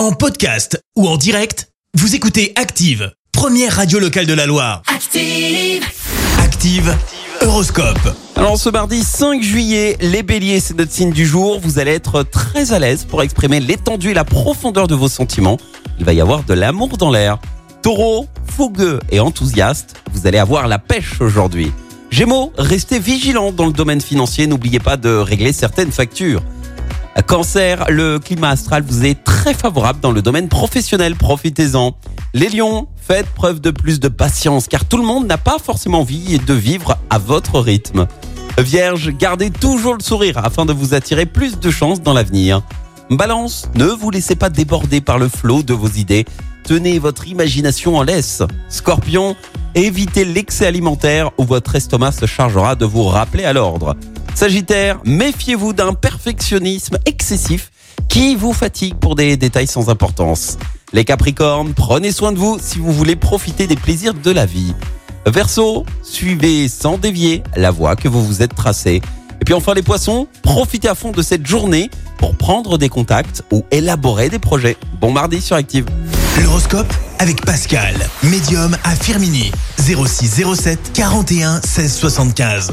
En podcast ou en direct, vous écoutez Active, première radio locale de la Loire. Active. Active, Horoscope. Alors ce mardi 5 juillet, les béliers, c'est notre signe du jour. Vous allez être très à l'aise pour exprimer l'étendue et la profondeur de vos sentiments. Il va y avoir de l'amour dans l'air. Taureau, fougueux et enthousiaste, vous allez avoir la pêche aujourd'hui. Gémeaux, restez vigilants dans le domaine financier, n'oubliez pas de régler certaines factures. Cancer, le climat astral vous est très favorable dans le domaine professionnel, profitez-en. Les lions, faites preuve de plus de patience car tout le monde n'a pas forcément envie de vivre à votre rythme. Vierge, gardez toujours le sourire afin de vous attirer plus de chances dans l'avenir. Balance, ne vous laissez pas déborder par le flot de vos idées. Tenez votre imagination en laisse. Scorpion, évitez l'excès alimentaire ou votre estomac se chargera de vous rappeler à l'ordre. Sagittaire, méfiez-vous d'un perfectionnisme excessif qui vous fatigue pour des détails sans importance. Les Capricornes, prenez soin de vous si vous voulez profiter des plaisirs de la vie. Verseau, suivez sans dévier la voie que vous vous êtes tracée. Et puis enfin les poissons, profitez à fond de cette journée pour prendre des contacts ou élaborer des projets. Bon mardi sur Active. L'horoscope avec Pascal, médium à Firmini. 0607 41 16 75.